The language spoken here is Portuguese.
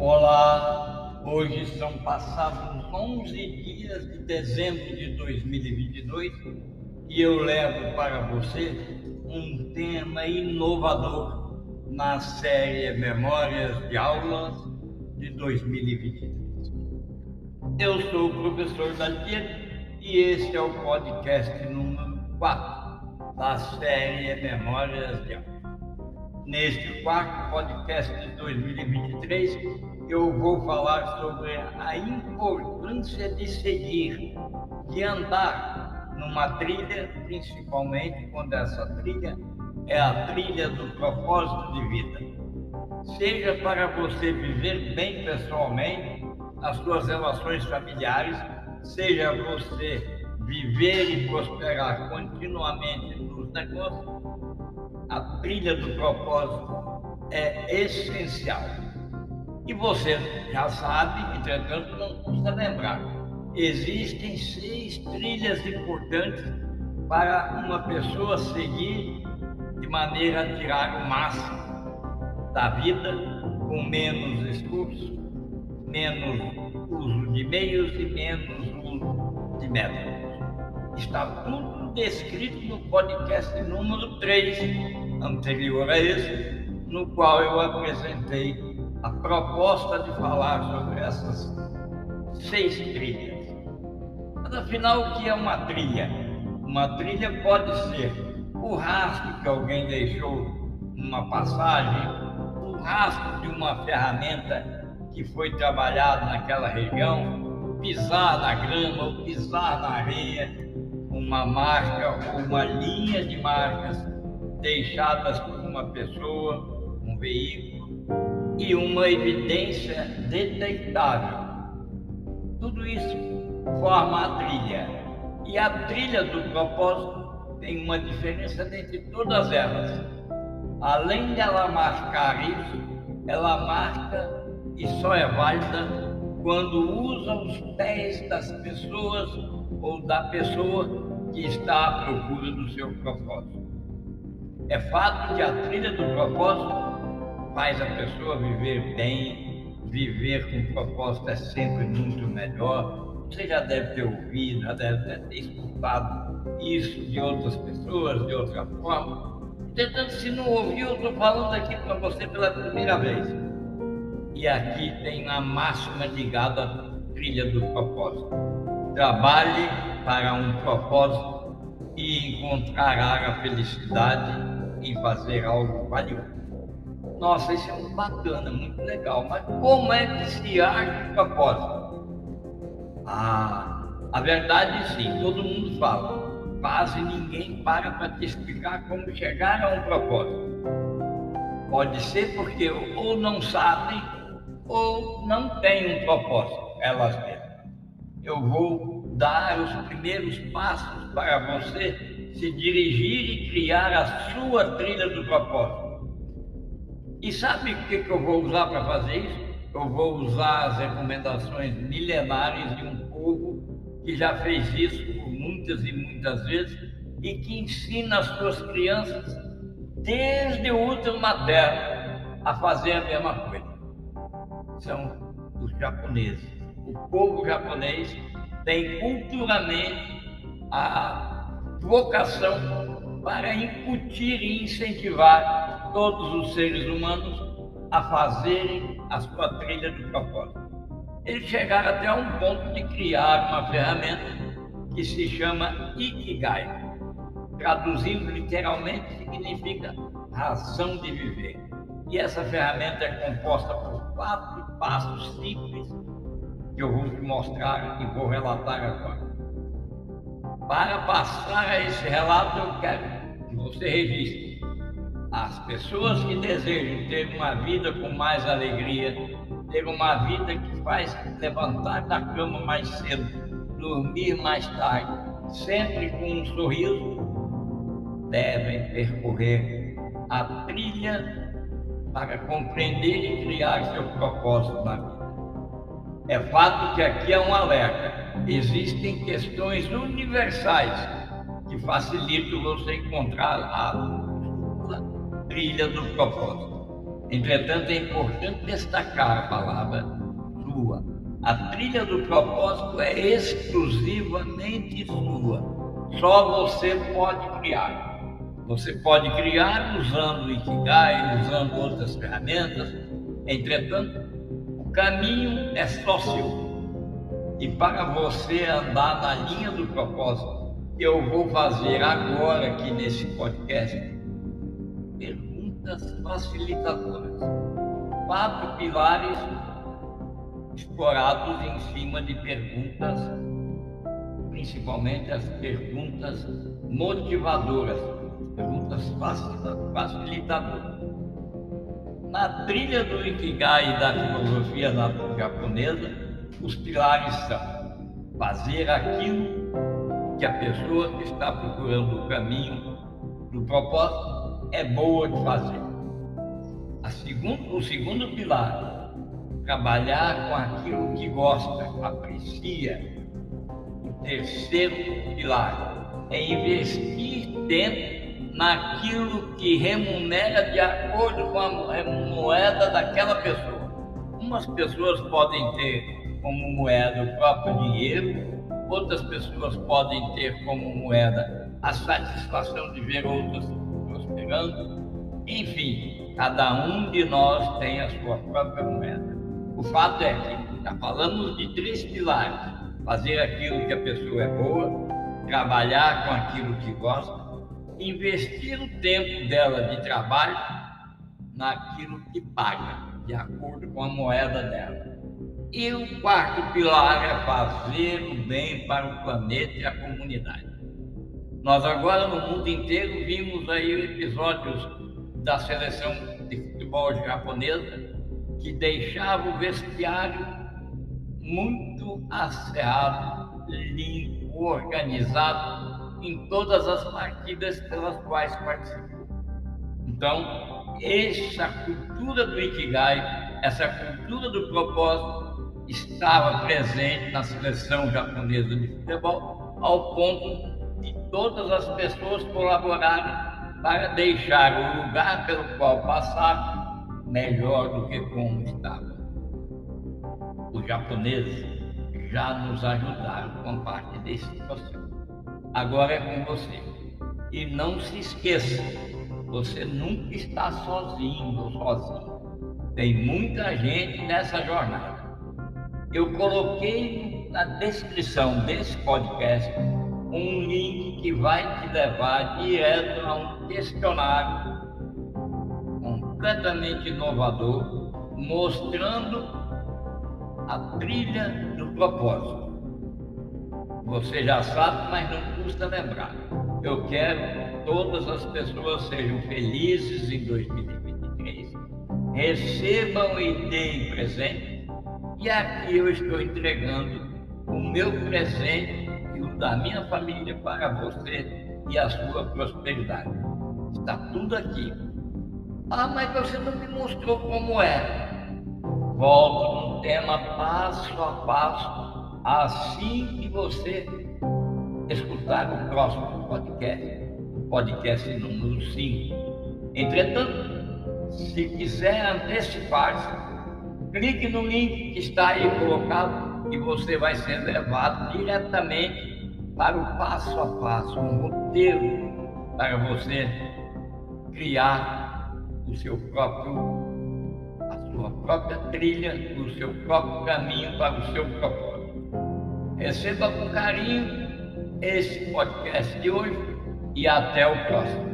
Olá, hoje são passados 11 dias de dezembro de 2022 e eu levo para você um tema inovador na série Memórias de Aulas de 2023. Eu sou o professor Daniel e este é o podcast número 4 da série Memórias de Aulas. Neste quarto podcast de 2023, eu vou falar sobre a importância de seguir, de andar numa trilha, principalmente quando essa trilha é a trilha do propósito de vida. Seja para você viver bem pessoalmente, as suas relações familiares, seja você viver e prosperar continuamente nos negócios, a trilha do propósito é essencial. E você já sabe, entretanto, não custa lembrar. Existem seis trilhas importantes para uma pessoa seguir de maneira a tirar o máximo da vida com menos esforço, menos uso de meios e menos uso de métodos. Está tudo descrito no podcast número 3, anterior a esse, no qual eu apresentei a proposta de falar sobre essas seis trilhas. Mas afinal, o que é uma trilha? Uma trilha pode ser o rastro que alguém deixou numa passagem, o rastro de uma ferramenta que foi trabalhada naquela região, pisar na grama, ou pisar na areia, uma marca ou uma linha de marcas deixadas por uma pessoa, um veículo e uma evidência detectável. Tudo isso forma a trilha. E a trilha do propósito tem uma diferença entre todas elas. Além dela marcar isso, ela marca e só é válida quando usa os pés das pessoas ou da pessoa que está à procura do seu propósito. É fato que a trilha do propósito faz a pessoa viver bem, viver com propósito é sempre muito melhor. Você já deve ter ouvido, já deve ter escutado isso de outras pessoas, de outra forma. Entretanto, se não ouviu, eu estou falando aqui para você pela primeira vez. E aqui tem a máxima ligada à trilha do propósito. Trabalhe para um propósito e encontrará a felicidade em fazer algo valioso. Nossa, isso é muito bacana, muito legal, mas como é que se acha o propósito? Ah, a verdade sim, todo mundo fala. Quase ninguém para para te explicar como chegar a um propósito. Pode ser porque ou não sabem ou não têm um propósito, elas mesmas. Eu vou dar os primeiros passos para você se dirigir e criar a sua trilha do propósito. E sabe o que, eu vou usar para fazer isso? Eu vou usar as recomendações milenares de um povo que já fez isso por muitas e muitas vezes e que ensina as suas crianças desde o útero materno a fazer a mesma coisa. São os japoneses. O povo japonês tem culturalmente a vocação para incutir e incentivar todos os seres humanos a fazerem a sua trilha do propósito. Eles chegaram até um ponto de criar uma ferramenta que se chama Ikigai. Traduzindo literalmente, significa razão de viver. E essa ferramenta é composta por quatro passos simples que eu vou te mostrar e vou relatar agora. Para passar esse relato, eu quero que você registre as pessoas que desejam ter uma vida com mais alegria, ter uma vida que faz levantar da cama mais cedo, dormir mais tarde, sempre com um sorriso, devem percorrer a trilha para compreender e criar seu propósito na vida. É fato que aqui é um alerta. Existem questões universais que facilitam você encontrar a trilha do propósito. Entretanto, é importante destacar a palavra sua. A trilha do propósito é exclusivamente sua. Só você pode criar. Você pode criar usando o Ikigai, usando outras ferramentas. Entretanto, o caminho é só seu. E para você andar na linha do propósito, eu vou fazer agora aqui nesse podcast perguntas facilitadoras. Quatro pilares explorados em cima de perguntas, principalmente as perguntas motivadoras, perguntas facilitadoras. Na trilha do Ikigai da filosofia japonesa, os pilares são fazer aquilo que a pessoa que está procurando o caminho do propósito é boa de fazer. Segundo, o segundo pilar, trabalhar com aquilo que gosta, aprecia. O terceiro pilar é investir tempo naquilo que remunera de acordo com a moeda daquela pessoa. Umas pessoas podem ter como moeda o próprio dinheiro, outras pessoas podem ter como moeda a satisfação de ver outras prosperando. Enfim, cada um de nós tem a sua própria moeda. O fato é que já falamos de três pilares: fazer aquilo que a pessoa é boa, trabalhar com aquilo que gosta, investir o tempo dela de trabalho naquilo que paga, de acordo com a moeda dela. E o quarto pilar é fazer o bem para o planeta e a comunidade. Nós agora no mundo inteiro vimos aí episódios da seleção de futebol japonesa que deixava o vestiário muito asseado, limpo, organizado em todas as partidas pelas quais participou. Então, essa cultura do Ikigai, essa cultura do propósito, estava presente na seleção japonesa de futebol, ao ponto de todas as pessoas colaborarem para deixar o lugar pelo qual passaram melhor do que como estava. Os japoneses já nos ajudaram com parte desse processo. Agora é com você. E não se esqueça, você nunca está sozinho ou sozinho. Tem muita gente nessa jornada eu coloquei na descrição desse podcast um link que vai te levar direto a um questionário completamente inovador, mostrando a trilha do propósito. Você já sabe, mas não custa lembrar. Eu quero que todas as pessoas sejam felizes em 2023, recebam e deem presente e aqui eu estou entregando o meu presente e o da minha família para você e a sua prosperidade. Está tudo aqui. Ah, mas você não me mostrou como é. Volto no tema passo a passo, assim que você escutar o próximo podcast, podcast número 5. Entretanto, se quiser antecipar-se, clique no link que está aí colocado e você vai ser levado diretamente para o passo a passo, um roteiro para você criar o seu próprio, a sua própria trilha, o seu próprio caminho para o seu propósito. Receba com carinho esse podcast de hoje e até o próximo.